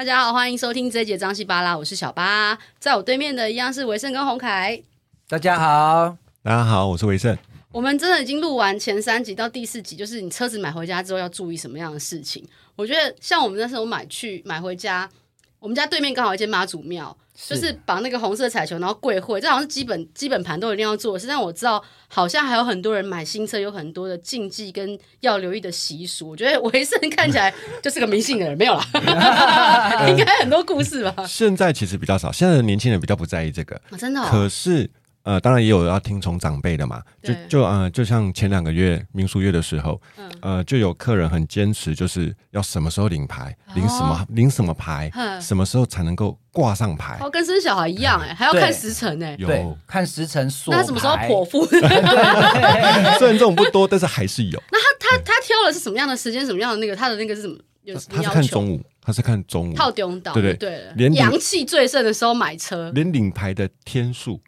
大家好，欢迎收听这一节张西巴拉，我是小巴，在我对面的一样是维盛跟洪凯。大家好，大家好，我是维盛。我们真的已经录完前三集到第四集，就是你车子买回家之后要注意什么样的事情？我觉得像我们那时候买去买回家，我们家对面刚好一间妈祖庙。就是把那个红色彩球，然后跪会，这好像是基本基本盘都一定要做的事。但我知道，好像还有很多人买新车有很多的禁忌跟要留意的习俗。我觉得维生看起来 就是个迷信的人，没有啦，应该很多故事吧？呃，现在其实比较少，现在的年轻人比较不在意这个，哦，真的哦。可是。呃，当然也有要听从长辈的嘛，就就呃，就像前两个月民俗月的时候，嗯、呃，就有客人很坚持，就是要什么时候领牌，哦、领什么领什么牌，嗯、什么时候才能够挂上牌，哦，跟生小孩一样哎，还要看时辰哎，有看时辰说，那什么时候剖腹？虽然这种不多，但是还是有。那他他他挑的是什么样的时间？什么样的那个他的那个是什么？有什么要求？他是看中午，他是看中午，套中岛，对对对，连阳气最盛的时候买车，连领牌的天数。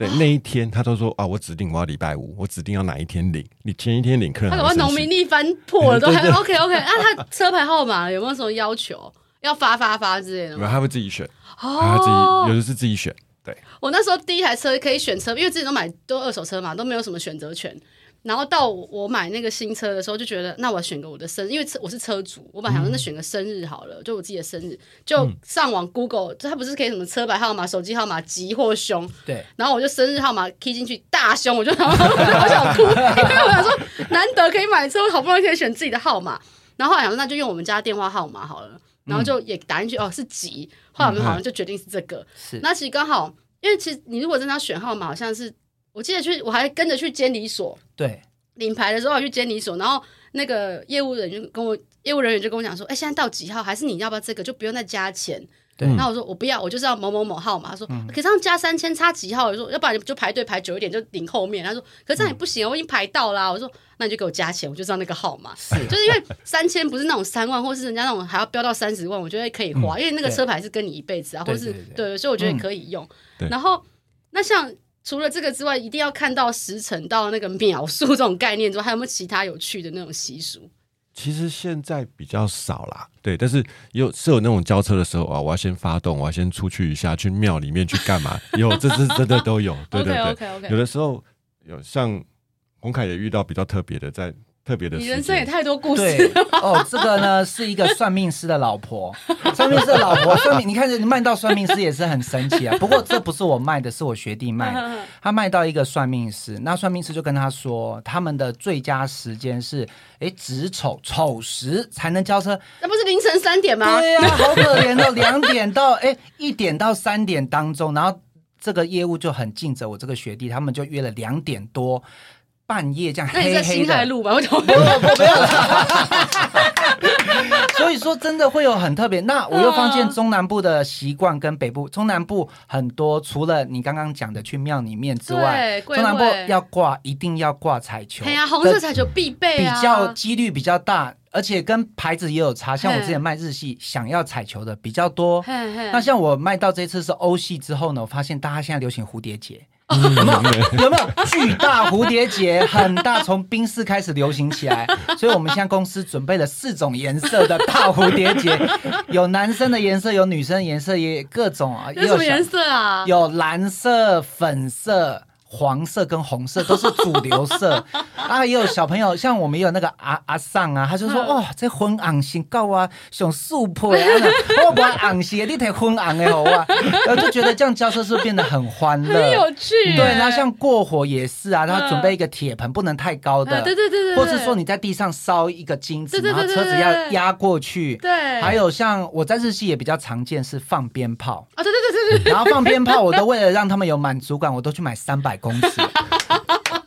对，那一天他都说啊，我指定我要礼拜五，我指定要哪一天领。你前一天领客人，他怎么农民历翻破了都 还 OK OK。那他车牌号码有没有什么要求？要发发发之类的吗？没有，他会自己选。哦，他自己有的是自己选。对，我那时候第一台车可以选车，因为自己都买都二手车嘛，都没有什么选择权。然后到我买那个新车的时候，就觉得那我要选个我的生日，因为车我是车主，我本来想说那选个生日好了，嗯、就我自己的生日，就上网 Google，就它不是可以什么车牌号码、手机号码吉或凶，对，然后我就生日号码 key 进去大凶，我就 好想哭，因为我想说难得可以买车，我好不容易可以选自己的号码，然后后来想说那就用我们家电话号码好了，然后就也打进去、嗯、哦是吉，后来我们好像就决定是这个，是、嗯、那其实刚好，因为其实你如果真的要选号码，好像是。我记得去，我还跟着去监理所。对，领牌的时候我去监理所，然后那个业务人员就跟我，业务人员就跟我讲说：“哎，现在到几号？还是你要不要这个？就不用再加钱。”对。然后我说：“我不要，我就是要某某某号码。”他说：“嗯、可是这样加三千，差几号？”我说：“要不然就排队排久一点，就领后面。”他说：“可是这样也不行，我已经排到啦。”我说：“那你就给我加钱，我就知道那个号码。是”就是因为三千不是那种三万，或是人家那种还要飙到三十万，我觉得可以花，嗯、因为那个车牌是跟你一辈子啊，或是对，所以我觉得可以用。嗯、然后那像。除了这个之外，一定要看到时辰到那个秒数这种概念之外，还有没有其他有趣的那种习俗？其实现在比较少啦，对，但是有是有那种交车的时候啊，我要先发动，我要先出去一下，去庙里面去干嘛？有，这是真的都有，对对对，okay, okay, okay. 有的时候有像洪凯也遇到比较特别的在。特别的，你人生也太多故事哦。这个呢是一个算命师的老婆，算命师的老婆，算命，你看你卖到算命师也是很神奇啊。不过这不是我卖的，是我学弟卖的。他卖到一个算命师，那算命师就跟他说，他们的最佳时间是哎子丑丑时才能交车，那不是凌晨三点吗？对呀、啊，好可怜的，两点到哎一点到三点当中，然后这个业务就很尽责。我这个学弟他们就约了两点多。半夜这样黑黑的，那在新泰路吧？我没有，没有。所以说，真的会有很特别。那我又发现中南部的习惯跟北部，中南部很多，除了你刚刚讲的去庙里面之外，中南部要挂，一定要挂彩球。哎呀，红色彩球必备啊，比较几率比较大，而且跟牌子也有差。像我之前卖日系，想要彩球的比较多。那像我卖到这次是欧系之后呢，我发现大家现在流行蝴蝶结。有没有有没有巨大蝴蝶结？很大，从冰室开始流行起来，所以我们现在公司准备了四种颜色的大蝴蝶结，有男生的颜色，有女生的颜色，也各种啊。有什么颜色啊？有蓝色、粉色。黄色跟红色都是主流色。啊，也有小朋友像我们也有那个阿阿尚啊，他就说哇，这昏红型够啊，想素配啊，我不红鞋，你睇昏红的好啊，然后就觉得这样交车是不是变得很欢乐，很有趣。对，然后像过火也是啊，他准备一个铁盆，不能太高的，对对对对，或是说你在地上烧一个金子，然后车子要压过去，对。还有像我在日系也比较常见是放鞭炮。啊，对对对对对，然后放鞭炮，我都为了让他们有满足感，我都去买三百。公司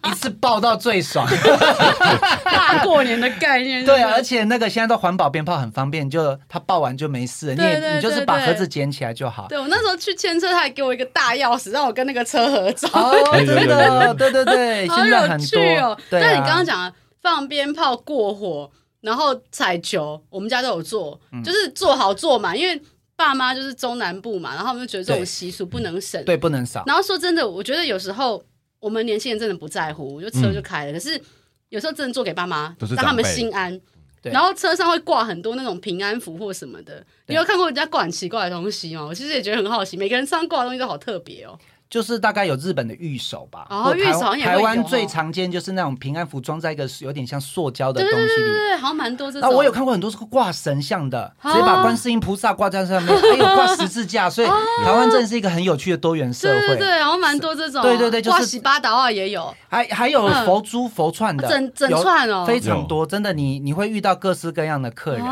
一次爆到最爽，大过年的概念。对，而且那个现在都环保鞭炮很方便，就它爆完就没事，你也你就是把盒子捡起来就好。对，我那时候去牵车，他还给我一个大钥匙，让我跟那个车合照。哦，真的，对对对，好有趣哦。但你刚刚讲放鞭炮过火，然后彩球，我们家都有做，就是做好做满，因为。爸妈就是中南部嘛，然后他们就觉得这种习俗不能省，对，不能少。然后说真的，我觉得有时候我们年轻人真的不在乎，我就车就开了。嗯、可是有时候真的做给爸妈，让他们心安。然后车上会挂很多那种平安符或什么的。你有看过人家挂很奇怪的东西吗？我其实也觉得很好奇，每个人身上挂的东西都好特别哦。就是大概有日本的御守吧，哦，御守好像也会有。台湾最常见就是那种平安符装在一个有点像塑胶的东西里，对对对对，好像蛮多这种。那我有看过很多是挂神像的，直接把观世音菩萨挂在上面，还有挂十字架，所以 台湾真的是一个很有趣的多元社会。对对对，然后蛮多这种。对对对，就是挂喜八达啊也有，还还有佛珠佛串的，整整串哦，非常多，真的你你会遇到各式各样的客人，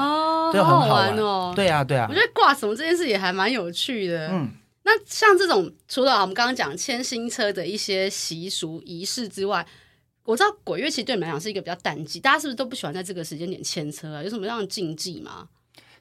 对，很好玩哦。对啊对啊，我觉得挂什么这件事也还蛮有趣的，嗯。那像这种，除了我们刚刚讲牵新车的一些习俗仪式之外，我知道鬼月其实对你们来讲是一个比较淡季，大家是不是都不喜欢在这个时间点牵车啊？有什么样的禁忌吗？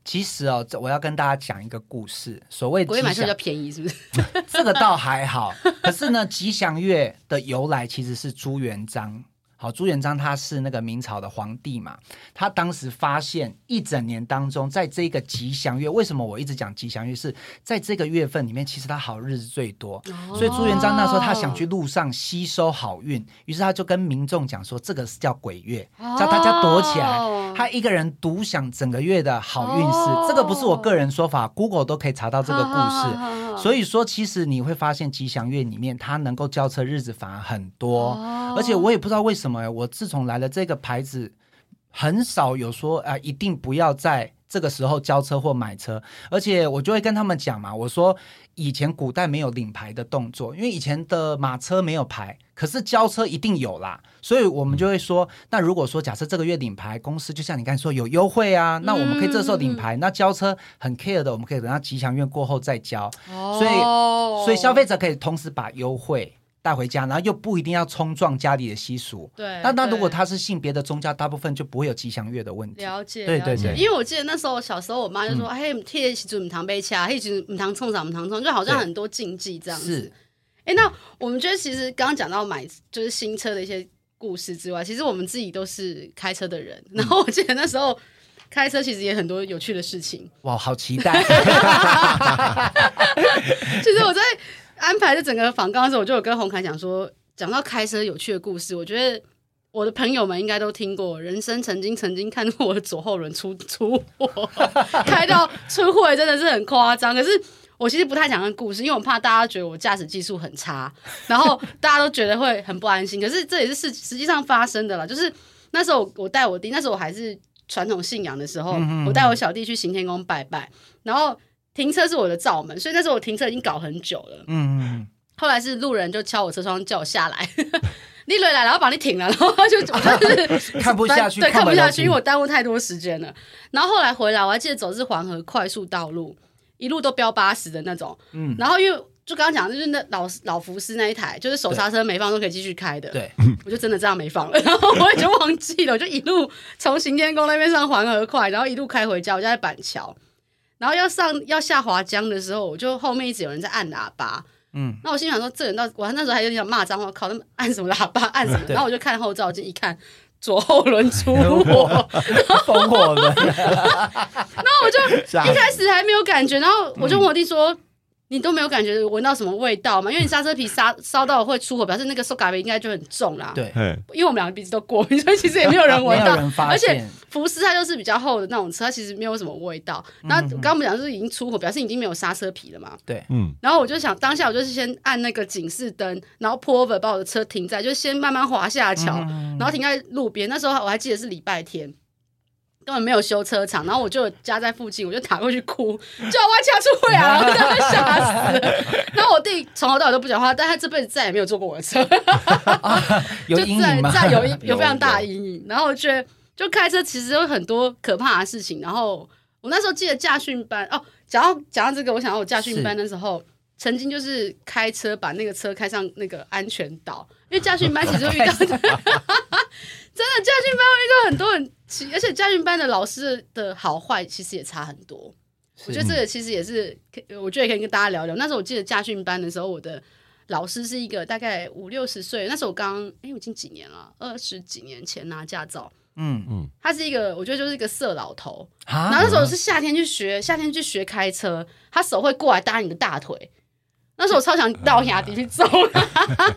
其实哦，我要跟大家讲一个故事。所谓鬼月买车比较便宜，是不是？这个倒还好。可是呢，吉祥月的由来其实是朱元璋。好，朱元璋他是那个明朝的皇帝嘛，他当时发现一整年当中，在这个吉祥月，为什么我一直讲吉祥月？是在这个月份里面，其实他好日子最多，哦、所以朱元璋那时候他想去路上吸收好运，于是他就跟民众讲说，这个是叫鬼月，叫大家躲起来，哦、他一个人独享整个月的好运势。哦、这个不是我个人说法，Google 都可以查到这个故事。哦、所以说，其实你会发现吉祥月里面，它能够交车日子反而很多，哦、而且我也不知道为什么。我自从来了这个牌子，很少有说啊、呃，一定不要在这个时候交车或买车，而且我就会跟他们讲嘛，我说以前古代没有领牌的动作，因为以前的马车没有牌，可是交车一定有啦，所以我们就会说，那如果说假设这个月领牌，公司就像你刚才说有优惠啊，那我们可以这时候领牌，嗯、那交车很 care 的，我们可以等到吉祥月过后再交，哦、所以所以消费者可以同时把优惠。带回家，然后又不一定要冲撞家里的习俗。对，那那如果他是性别的宗教，大部分就不会有吉祥月的问题。了解，对对对。因为我记得那时候小时候，我妈就说：“哎，贴起祖母堂杯掐，一起祖母堂冲啥母堂冲，就好像很多禁忌这样子。”是。哎，那我们觉得其实刚刚讲到买就是新车的一些故事之外，其实我们自己都是开车的人。然后我记得那时候开车其实也很多有趣的事情。哇，好期待！其 实我在安排这整个访纲的时候，我就有跟洪凯讲说。讲到开车有趣的故事，我觉得我的朋友们应该都听过。人生曾经曾经看过我的左后轮出 出货，开到出货真的是很夸张。可是我其实不太讲那故事，因为我怕大家觉得我驾驶技术很差，然后大家都觉得会很不安心。可是这也是事实际上发生的了。就是那时候我带我弟，那时候我还是传统信仰的时候，我带我小弟去行天宫拜拜，然后停车是我的罩门，所以那时候我停车已经搞很久了。嗯嗯。后来是路人就敲我车窗叫我下来，你来来，然后把你停了，然后就我 就是看不下去，对，看不下去，因为我耽误太多时间了。然后后来回来，我还记得走的是黄河快速道路，一路都飙八十的那种。嗯，然后因为就刚刚讲的就是那老老福斯那一台，就是手刹车没放都可以继续开的。对，我就真的这样没放了，然后我也就忘记了，我就一路从行天宫那边上环河快，然后一路开回家。我家在板桥，然后要上要下滑江的时候，我就后面一直有人在按喇叭。嗯，那我心想说，这人到我那时候还有点想骂脏话，靠，他们按什么喇叭，按什么？然后我就看后照镜，一看左后轮出火，风火轮。然后我就一开始还没有感觉，然后我就问我弟说。你都没有感觉闻到什么味道吗？因为你刹车皮烧烧到会出火，表示那个塑胶皮应该就很重啦。对，因为我们两个鼻子都过敏，所以其实也没有人闻到。而且福斯它就是比较厚的那种车，它其实没有什么味道。那刚刚我们讲就是已经出火，表示已经没有刹车皮了嘛。对，嗯。然后我就想，当下我就是先按那个警示灯，然后 pull over 把我的车停在，就先慢慢滑下桥，然后停在路边。那时候我还记得是礼拜天。根本没有修车厂，然后我就家在附近，我就打过去哭，叫我掐出会啊，然后真的吓死。然后我弟从头到尾都不讲话，但他这辈子再也没有坐过我的车，啊、有阴影吗？就再再有一有非常大的阴影。然后我觉得，就开车其实有很多可怕的事情。然后我那时候记得驾训班哦，讲到讲到这个，我想到我驾训班的时候，曾经就是开车把那个车开上那个安全岛，因为驾训班其实会遇到 真的家训班会遇到很多很。而且家训班的老师的好坏其实也差很多，我觉得这个其实也是，我觉得也可以跟大家聊聊。那时候我记得家训班的时候，我的老师是一个大概五六十岁，那时候我刚，哎，我已经几年了，二十几年前拿驾照，嗯。嗯，他是一个，我觉得就是一个色老头，啊、然后那时候是夏天去学，夏天去学开车，他手会过来搭你的大腿，那时候我超想到雅迪去揍他。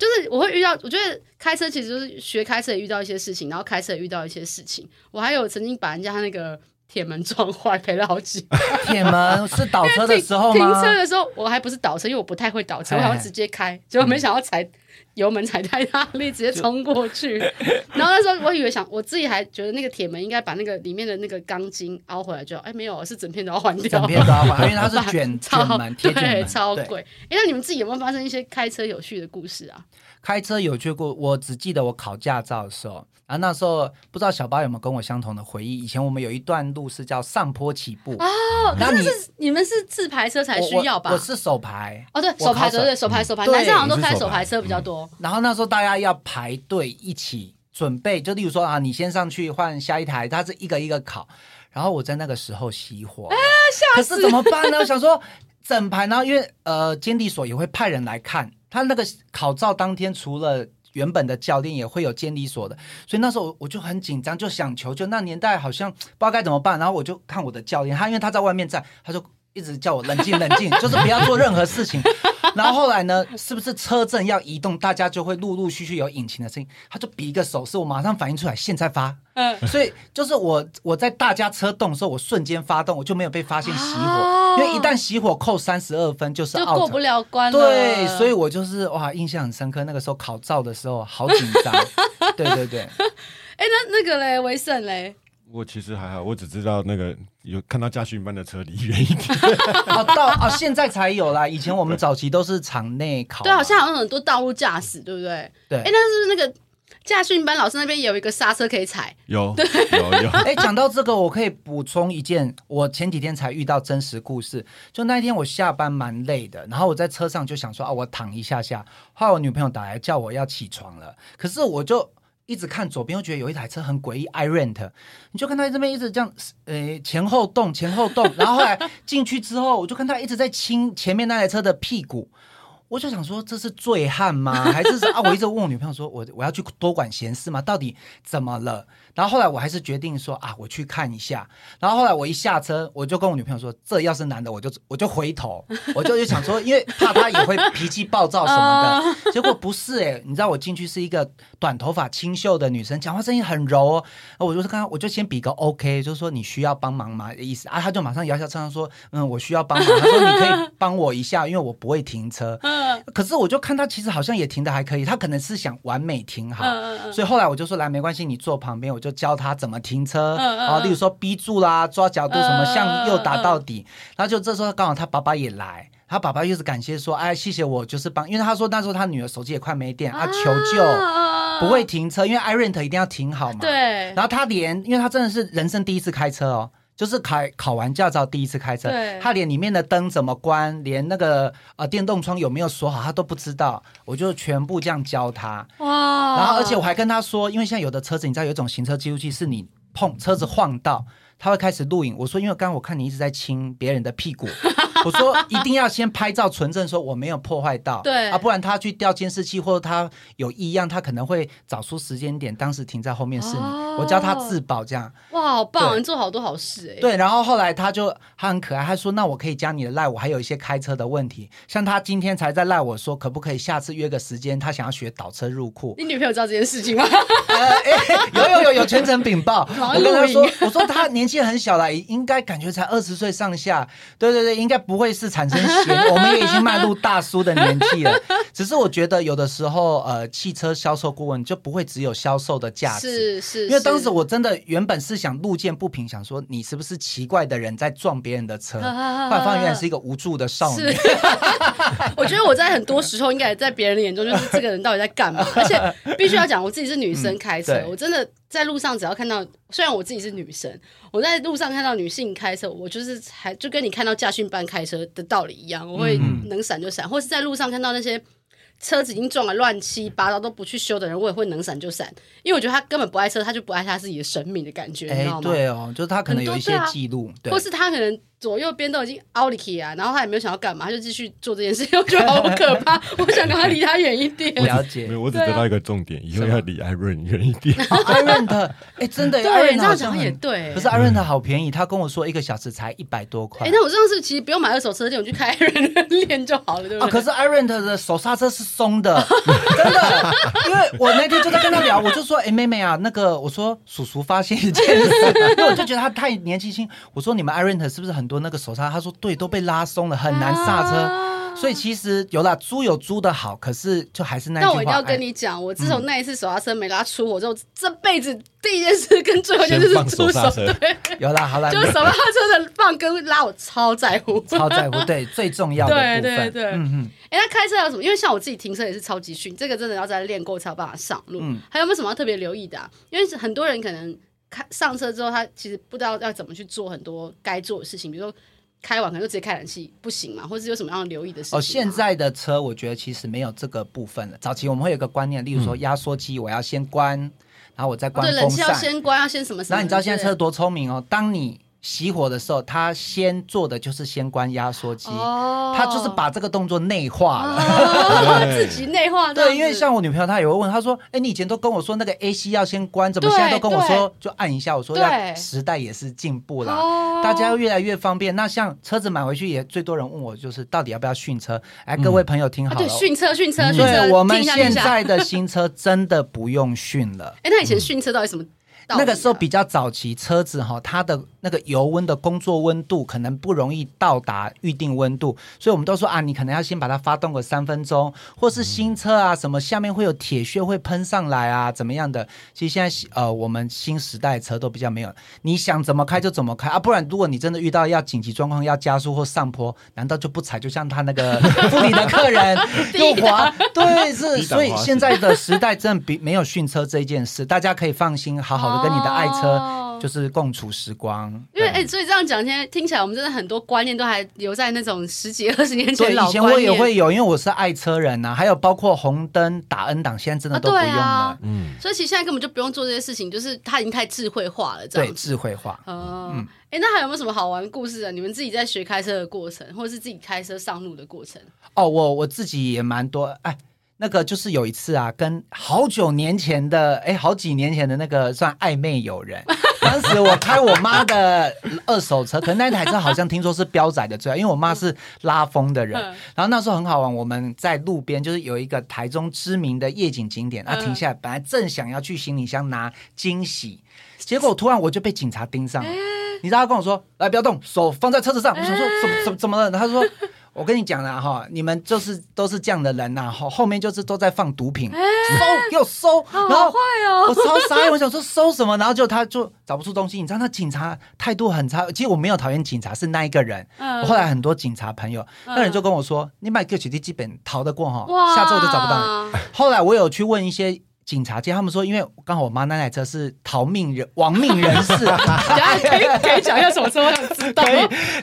就是我会遇到，我觉得开车其实学开车也遇到一些事情，然后开车也遇到一些事情。我还有曾经把人家那个铁门撞坏，赔了好几万。铁门是倒车的时候吗？停车的时候我还不是倒车，因为我不太会倒车，我好像直接开，结果没想到踩。油门踩太大力，直接冲过去。然后那时候我以为想，我自己还觉得那个铁门应该把那个里面的那个钢筋凹回来就，就哎没有，是整片都要换掉。整片都要换，因为它是 卷超卷门，贴对，超贵。哎，那你们自己有没有发生一些开车有趣的故事啊？开车有趣过，我只记得我考驾照的时候。然后，那时候不知道小八有没有跟我相同的回忆？以前我们有一段路是叫上坡起步哦，那你是你们是自排车才需要吧？我，是手排哦，对，手排对对，手排手排，男生好像都开手排车比较多。然后那时候大家要排队一起准备，就例如说啊，你先上去换下一台，他是一个一个考。然后我在那个时候熄火，啊，吓死！可是怎么办呢？我想说整排呢，因为呃，监理所也会派人来看他那个考照当天，除了原本的教练也会有监理所的，所以那时候我就很紧张，就想求救。那年代好像不知道该怎么办，然后我就看我的教练，他因为他在外面站，他就一直叫我冷静冷静，就是不要做任何事情。然后后来呢，是不是车阵要移动，大家就会陆陆续续有引擎的声音？他就比一个手势，我马上反应出来，现在发。嗯，所以就是我我在大家车动的时候，我瞬间发动，我就没有被发现熄火，哦、因为一旦熄火扣三十二分就是就过不了关了。对，所以我就是哇，印象很深刻。那个时候考照的时候好紧张。对对对。哎，那那个嘞，维盛嘞。我其实还好，我只知道那个有看到驾训班的车离远一点。哦，到啊，现在才有啦。以前我们早期都是场内考。对，好像好像很多道路驾驶，对不对？对。哎，那是不是那个驾训班老师那边有一个刹车可以踩？有，有 有。哎，讲到这个，我可以补充一件，我前几天才遇到真实故事。就那一天我下班蛮累的，然后我在车上就想说啊，我躺一下下。后来我女朋友打来叫我要起床了，可是我就。一直看左边，又觉得有一台车很诡异，iRent，你就看他这边一直这样，呃，前后动，前后动，然后后来进去之后，我就看他一直在亲前面那台车的屁股。我就想说，这是醉汉吗？还是啊？我一直问我女朋友说，我我要去多管闲事吗？到底怎么了？然后后来我还是决定说啊，我去看一下。然后后来我一下车，我就跟我女朋友说，这要是男的，我就我就回头，我就就想说，因为怕他也会脾气暴躁什么的。结果不是哎，你知道我进去是一个短头发清秀的女生，讲话声音很柔哦。我就是刚刚我就先比个 OK，就是说你需要帮忙吗的意思啊？他就马上摇下车窗说，嗯，我需要帮忙。他说你可以帮我一下，因为我不会停车。可是我就看他其实好像也停的还可以，他可能是想完美停好，所以后来我就说，来，没关系，你坐旁边，我就教他怎么停车啊，例如说逼住啦，抓角度什么，向右打到底。然后就这时候刚好他爸爸也来，他爸爸又是感谢说，哎，谢谢我就是帮，因为他说那时候他女儿手机也快没电啊，求救不会停车，因为 iRent 一定要停好嘛。对。然后他连，因为他真的是人生第一次开车哦。就是考考完驾照第一次开车，对他连里面的灯怎么关，连那个呃电动窗有没有锁好，他都不知道。我就全部这样教他。哇！然后而且我还跟他说，因为现在有的车子，你知道有一种行车记录器，是你碰车子晃到，他会开始录影。我说，因为刚刚我看你一直在亲别人的屁股。我说一定要先拍照存证，说我没有破坏到，对啊，不然他去调监视器或者他有异样，他可能会找出时间点，当时停在后面是你，哦、我教他自保这样。哇，好棒，你做好多好事哎。对，然后后来他就他很可爱，他说那我可以加你的赖，我还有一些开车的问题，像他今天才在赖我说可不可以下次约个时间，他想要学倒车入库。你女朋友知道这件事情吗？呃欸、有有有有全程禀报。我跟他说，我说他年纪很小了，应该感觉才二十岁上下，对对对，应该不会是产生。我们也已经迈入大叔的年纪了，只是我觉得有的时候，呃，汽车销售顾问就不会只有销售的价值，是是，因为当时我真的原本是想路见不平，想说你是不是奇怪的人在撞别人的车，后来发现原来是一个无助的少女。我觉得我在很多时候应该在别人的眼中就是这个人到底在干嘛，而且必须要讲我自己是女生开车，我真的。在路上，只要看到，虽然我自己是女生，我在路上看到女性开车，我就是还就跟你看到驾训班开车的道理一样，我会能闪就闪，嗯、或是在路上看到那些车子已经撞了乱七八糟都不去修的人，我也会能闪就闪，因为我觉得他根本不爱车，他就不爱他自己的生命的感觉，你知道吗？对哦，就是他可能有一些记录，对，或是他可能左右边都已经凹里去啊，然后他也没有想要干嘛，他就继续做这件事情，我觉得好可怕，我想跟他离他远一点。了解，没有，我只得到一个重点，以后要离 Iron 远一点。Iron，哎，真的，对，这样讲也对。可是 Iron 好便宜，他跟我说一个小时才一百多块。哎，那我这样是其实不用买二手车店，我去开 Iron 练就好了，对不对？可是 Iron 的手刹车是松的，真的，因为我那天就在跟他聊，我就说，哎，妹妹啊，那个，我说叔叔发现一件事，因为我就觉得他太年纪轻，我说你们 Iron 是不是很多那个手刹？他说。对，都被拉松了，很难刹车。啊、所以其实有啦租有租的好，可是就还是那句话。但我一定要跟你讲，我自从那一次手刹车没拉出我之后，嗯、这辈子第一件事跟最后一件事是出手。对，有啦，好啦，就是手刹车的放跟拉，我超在乎，超在乎。对，最重要的部分。对对对，嗯嗯。哎，那开车有什么？因为像我自己停车也是超级逊，这个真的要再练过才有办法上路。嗯。还有没有什么要特别留意的啊？因为很多人可能开上车之后，他其实不知道要怎么去做很多该做的事情，比如说。开完可能就直接开冷气不行嘛，或者是有什么样留意的事情？哦，现在的车我觉得其实没有这个部分了。早期我们会有个观念，例如说压缩机我要先关，嗯、然后我再关风扇。对，冷气要先关，要先什么什么？那你知道现在车多聪明哦？当你熄火的时候，他先做的就是先关压缩机，哦、他就是把这个动作内化了，哦、自己内化。对，因为像我女朋友，她也会问，她说：“哎，你以前都跟我说那个 AC 要先关，怎么现在都跟我说就按一下？”我说：“呀，时代也是进步了，哦、大家越来越方便。”那像车子买回去也最多人问我，就是到底要不要训车？哎，各位朋友听好了，训车训车，对，我们现在的新车真的不用训了。哎，那以前训车到底什么？那个时候比较早期，车子哈，它的那个油温的工作温度可能不容易到达预定温度，所以我们都说啊，你可能要先把它发动个三分钟，或是新车啊什么下面会有铁屑会喷上来啊，怎么样的？其实现在呃，我们新时代车都比较没有，你想怎么开就怎么开啊，不然如果你真的遇到要紧急状况要加速或上坡，难道就不踩？就像他那个 副理的客人 又滑，对，是，所以现在的时代真的比没有训车这件事，大家可以放心，好好的。跟你的爱车就是共处时光，因为哎，所以这样讲，现在听起来我们真的很多观念都还留在那种十几二十年前老观念。以前我也会有，因为我是爱车人呐、啊，还有包括红灯打 N 档，现在真的都不用了。啊、嗯，所以其实现在根本就不用做这些事情，就是它已经太智慧化了，这样对，智慧化。哦，哎、嗯，那还有没有什么好玩的故事啊？你们自己在学开车的过程，或者是自己开车上路的过程？哦，我我自己也蛮多哎。那个就是有一次啊，跟好久年前的，哎，好几年前的那个算暧昧友人。当时我开我妈的二手车，可能那台车好像听说是标仔的车，因为我妈是拉风的人。然后那时候很好玩，我们在路边就是有一个台中知名的夜景景点，啊，停下来，本来正想要去行李箱拿惊喜，结果突然我就被警察盯上了。你知道他跟我说：“来，不要动，手放在车子上。”我想说：“怎么怎么怎么了？”他说。我跟你讲了哈，你们就是都是这样的人呐，后后面就是都在放毒品，收又收，然后我超傻眼，我想说收什么，然后就他就找不出东西，你知道那警察态度很差，其实我没有讨厌警察，是那一个人。我后来很多警察朋友，那人就跟我说，你买个取缔基本逃得过哈，下周就找不到你。后来我有去问一些。警察接他们说，因为刚好我妈那台车是逃命人、亡命人士，可以可以讲一下什么车？我想知道。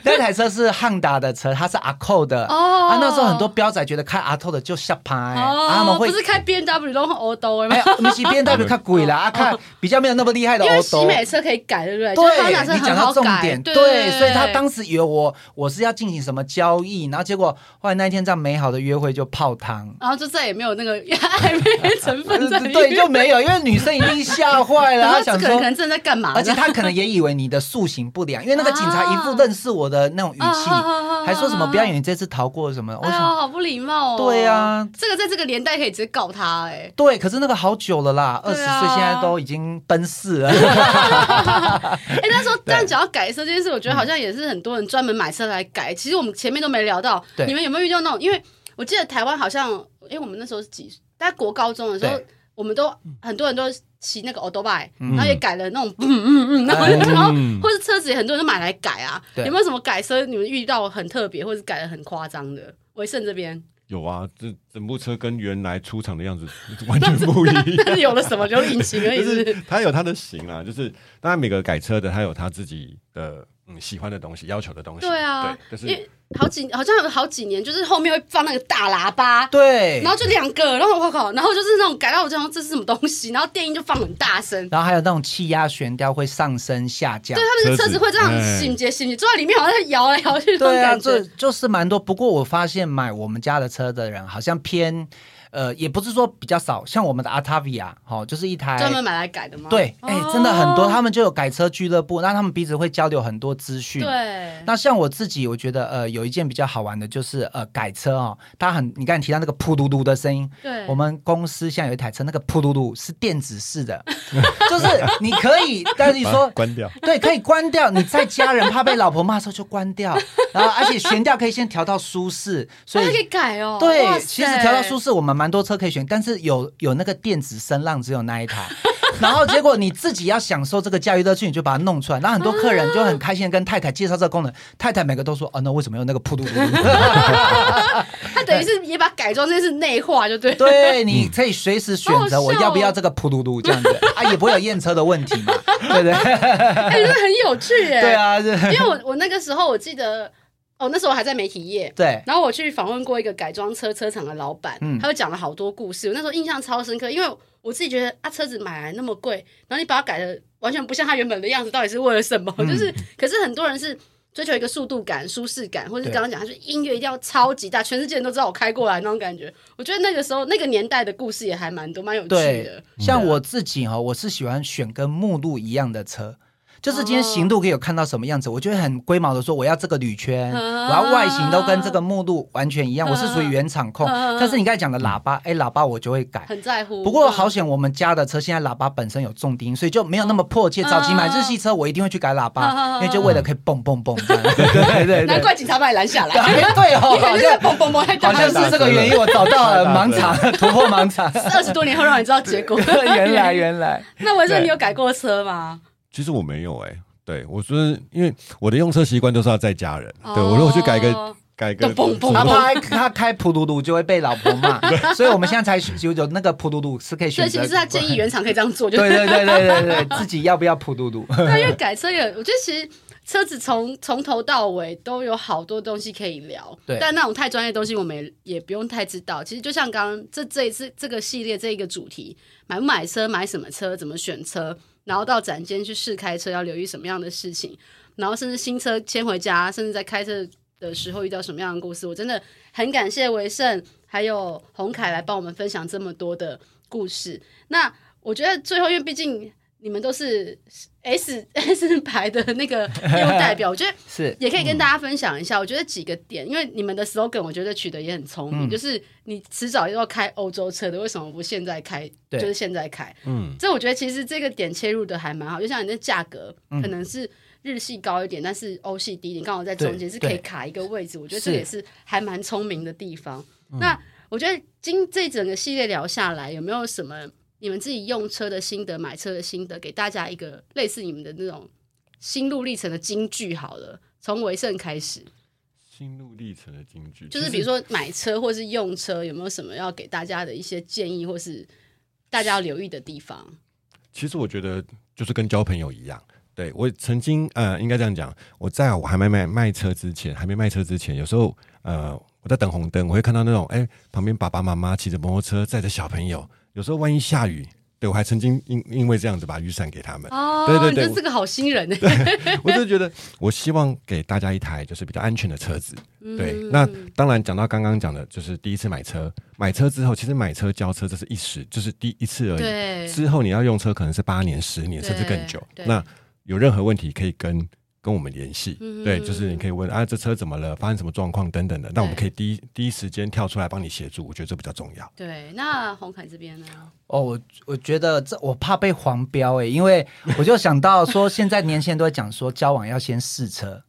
那台车是汉达的车，它是阿扣的。哦。啊，那时候很多标仔觉得开阿扣的就下拍。哦。他们会不是开 B N W 都很欧兜的吗？不是，B N W 太贵了啊，看比较没有那么厉害的欧兜。因为喜美车可以改，对不对？对。你讲到重点，对，所以他当时以为我我是要进行什么交易，然后结果后来那一天这样美好的约会就泡汤，然后就再也没有那个 暧昧成分在里面。对，就没有，因为女生一定吓坏了，她想说可能正在干嘛，而且她可能也以为你的塑形不良，因为那个警察一副认识我的那种语气，还说什么不要以为你这次逃过什么，我想好不礼貌哦。对呀，这个在这个年代可以直接告他哎。对，可是那个好久了啦，二十岁现在都已经奔四了。哎，那时候这样讲要改车这件事，我觉得好像也是很多人专门买车来改。其实我们前面都没聊到，你们有没有遇到那种？因为我记得台湾好像，因为我们那时候是几岁？在国高中的时候。我们都很多人都骑那个 adobe，然后也改了那种嗯。嗯嗯，然后然后或者车子也很多人都买来改啊。有没有什么改车你们遇到很特别或者改的很夸张的？维盛这边。有啊，这整部车跟原来出厂的样子 完全不一样。但是有了什么？就引擎而已。是它有它的型啊，就是当然每个改车的他有他自己的嗯喜欢的东西、要求的东西。对啊，对，就是因为好几好像有好几年，就是后面会放那个大喇叭，对，然后就两个，然后我靠，然后就是那种改到我这样，这是什么东西？然后电音就放很大声，然后还有那种气压悬吊会上升下降，对，他们的车子会这样醒节醒节，坐在里面好像在摇来摇去，对啊，这就是蛮多。不过我发现买我们家的车的人好像偏。呃，也不是说比较少，像我们的 Altavia，哈，就是一台专门买来改的吗？对，哎、欸，真的很多，他们就有改车俱乐部，那他们彼此会交流很多资讯。对，那像我自己，我觉得呃，有一件比较好玩的，就是呃，改车哦，它很，你刚才提到那个噗嘟嘟的声音，对，我们公司现在有一台车，那个噗嘟嘟是电子式的，就是你可以，但是你说关掉，对，可以关掉，你在家人怕被老婆骂的时候就关掉，然后而且悬吊可以先调到舒适，所以可以改哦。对，其实调到舒适，我们蛮多车可以选，但是有有那个电子声浪，只有那一台。然后结果你自己要享受这个驾驭乐趣，你就把它弄出来。然后很多客人就很开心的跟太太介绍这个功能，太太每个都说：“哦，那为什么用那个噗嘟嘟？” 他等于是也把改装这件事内化，就对。对，你可以随时选择我要不要这个噗嘟嘟这样子啊，也不会有验车的问题嘛，对不对？哎，真的很有趣耶。对啊，因为我我那个时候我记得。哦，那时候我还在媒体业，对。然后我去访问过一个改装车车厂的老板，嗯，他就讲了好多故事。我那时候印象超深刻，因为我自己觉得啊，车子买来那么贵，然后你把它改的完全不像它原本的样子，到底是为了什么？嗯、就是，可是很多人是追求一个速度感、舒适感，或者是刚刚讲，他说音乐一定要超级大，全世界人都知道我开过来那种感觉。我觉得那个时候那个年代的故事也还蛮多，蛮有趣的。像我自己哈，我是喜欢选跟目录一样的车。就是今天行路可以有看到什么样子，我就会很龟毛的说，我要这个铝圈，我要外形都跟这个目录完全一样，我是属于原厂控。但是你刚才讲的喇叭，哎，喇叭我就会改，很在乎。不过好险，我们家的车现在喇叭本身有重低音，所以就没有那么迫切。早期买日系车，我一定会去改喇叭，因为就为了可以蹦蹦蹦这样。对对对，难怪警察把你拦下来。对哦，好像蹦蹦蹦，好像是这个原因，我找到了盲场，突破盲场。二十多年后让你知道结果。原来原来。那文胜，你有改过车吗？其实我没有哎。对，我说，因为我的用车习惯都是要载家人。对，我如果去改个改个，哪怕他开噗噜噜就会被老婆骂，所以我们现在才有有那个噗噜噜是可以选择。所以其实是他建议原厂可以这样做，就对对 对对对对，自己要不要噗噜噜？对，因为改车也，我觉得其实车子从从头到尾都有好多东西可以聊。对，但那种太专业的东西我们也也不用太知道。其实就像刚刚这这一次这个系列这一个主题，买不买车，买什么车，怎么选车。然后到展间去试开车，要留意什么样的事情？然后甚至新车牵回家，甚至在开车的时候遇到什么样的故事？我真的很感谢维胜还有洪凯来帮我们分享这么多的故事。那我觉得最后，因为毕竟。你们都是 S S 牌的那个业务代表，我觉得是也可以跟大家分享一下。我觉得几个点，因为你们的 slogan 我觉得取得也很聪明，就是你迟早要开欧洲车的，为什么不现在开？就是现在开。嗯，这我觉得其实这个点切入的还蛮好。就像你的价格可能是日系高一点，但是欧系低一点，刚好在中间是可以卡一个位置。我觉得这也是还蛮聪明的地方。那我觉得今这整个系列聊下来，有没有什么？你们自己用车的心得，买车的心得，给大家一个类似你们的那种心路历程的金句好了。从维盛开始，心路历程的金句，就是比如说买车或是用车，有没有什么要给大家的一些建议，或是大家要留意的地方？其实我觉得就是跟交朋友一样。对，我曾经呃，应该这样讲，我在我还没卖卖车之前，还没卖车之前，有时候呃，我在等红灯，我会看到那种哎，旁边爸爸妈妈骑着摩托车载着小朋友。有时候万一下雨，对，我还曾经因因为这样子把雨伞给他们。哦，对对对，你是个好心人。对，我就觉得我希望给大家一台就是比较安全的车子。嗯、对，那当然讲到刚刚讲的，就是第一次买车，买车之后，其实买车交车这是一时，就是第一次而已。对，之后你要用车可能是八年、十年甚至更久。那有任何问题可以跟。跟我们联系，嗯、对，就是你可以问啊，这车怎么了，发生什么状况等等的，那我们可以第一第一时间跳出来帮你协助，我觉得这比较重要。对，那红凯这边呢？哦，我我觉得这我怕被黄标哎，因为 我就想到说，现在年轻人都在讲说交往要先试车，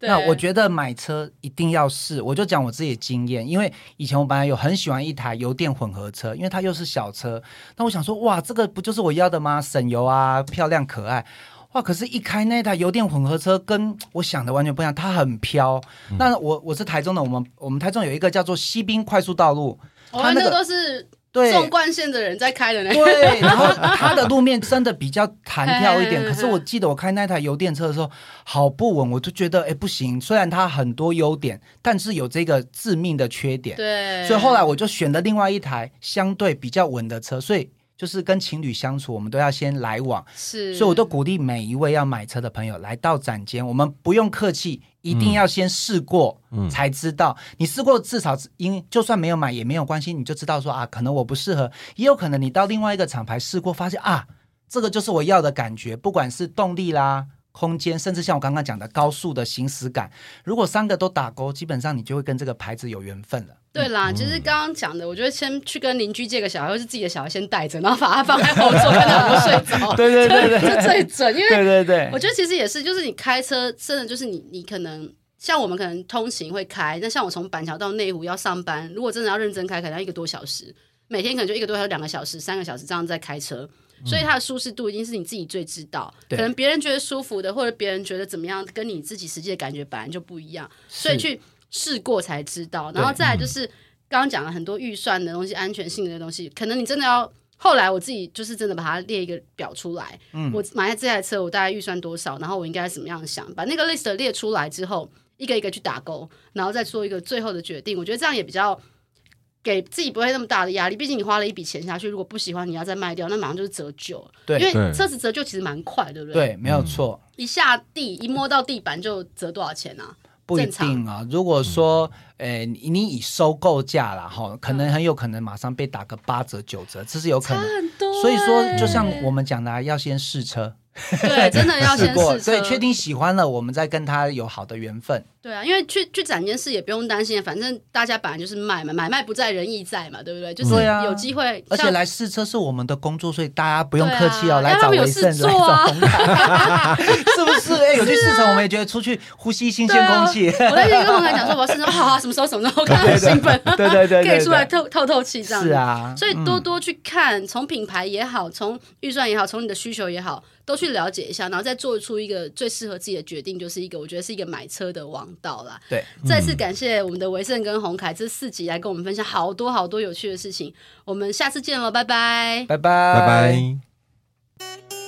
那我觉得买车一定要试。我就讲我自己的经验，因为以前我本来有很喜欢一台油电混合车，因为它又是小车，那我想说哇，这个不就是我要的吗？省油啊，漂亮可爱。哇！可是，一开那台油电混合车，跟 我想的完全不一样，它很飘。那、嗯、我我是台中的，我们我们台中有一个叫做西滨快速道路，哦，那个都是对，纵贯线的人在开的那对，然后它的路面真的比较弹跳一点。可是我记得我开那台油电车的时候，好不稳，我就觉得哎不行。虽然它很多优点，但是有这个致命的缺点。对，所以后来我就选了另外一台相对比较稳的车。所以就是跟情侣相处，我们都要先来往。是，所以我都鼓励每一位要买车的朋友来到展间，我们不用客气。一定要先试过，嗯，才知道。你试过至少因就算没有买也没有关系，你就知道说啊，可能我不适合，也有可能你到另外一个厂牌试过，发现啊，这个就是我要的感觉，不管是动力啦、空间，甚至像我刚刚讲的高速的行驶感，如果三个都打勾，基本上你就会跟这个牌子有缘分了。对啦，其实刚刚讲的，我觉得先去跟邻居借个小孩，或是自己的小孩先带着，然后把它放在后座，看他睡着。对对对对，这最准。因为对对对，我觉得其实也是，就是你开车真的就是你，你可能像我们可能通勤会开，那像我从板桥到内湖要上班，如果真的要认真开，可能要一个多小时，每天可能就一个多小时、两个小时、三个小时这样在开车，所以它的舒适度一定是你自己最知道。可能别人觉得舒服的，或者别人觉得怎么样，跟你自己实际的感觉本来就不一样，所以去试过才知道。然后再来就是。刚刚讲了很多预算的东西，安全性的东西，可能你真的要后来我自己就是真的把它列一个表出来。嗯，我买这台车，我大概预算多少，然后我应该怎么样想，把那个 list 列出来之后，一个一个去打勾，然后再做一个最后的决定。我觉得这样也比较给自己不会那么大的压力。毕竟你花了一笔钱下去，如果不喜欢，你要再卖掉，那马上就是折旧。对，因为车子折旧其实蛮快，对不对？对，没有错。一下地一摸到地板就折多少钱啊？不一定啊，如果说，呃，你以收购价啦，哈，可能很有可能马上被打个八折九折，这是有可能。很多。所以说，就像我们讲的，要先试车。对，真的要先试过，所以确定喜欢了，我们再跟他有好的缘分。对啊，因为去去展间试也不用担心，反正大家本来就是卖嘛，买卖不在人意在嘛，对不对？就是有机会，而且来试车是我们的工作，所以大家不用客气哦，来找维盛，来找红凯，是不是？哎，有去试车，我们也觉得出去呼吸新鲜空气。我那天跟红凯讲说，我要试车，好啊，什么时候什么时候，我看很兴奋，对对对，可以出来透透透气这样。是啊，所以多多去看，从品牌也好，从预算也好，从你的需求也好。都去了解一下，然后再做出一个最适合自己的决定，就是一个我觉得是一个买车的王道啦。对，再次感谢我们的维盛跟洪凯这四集来跟我们分享好多好多有趣的事情，我们下次见了，拜拜，拜拜，拜拜。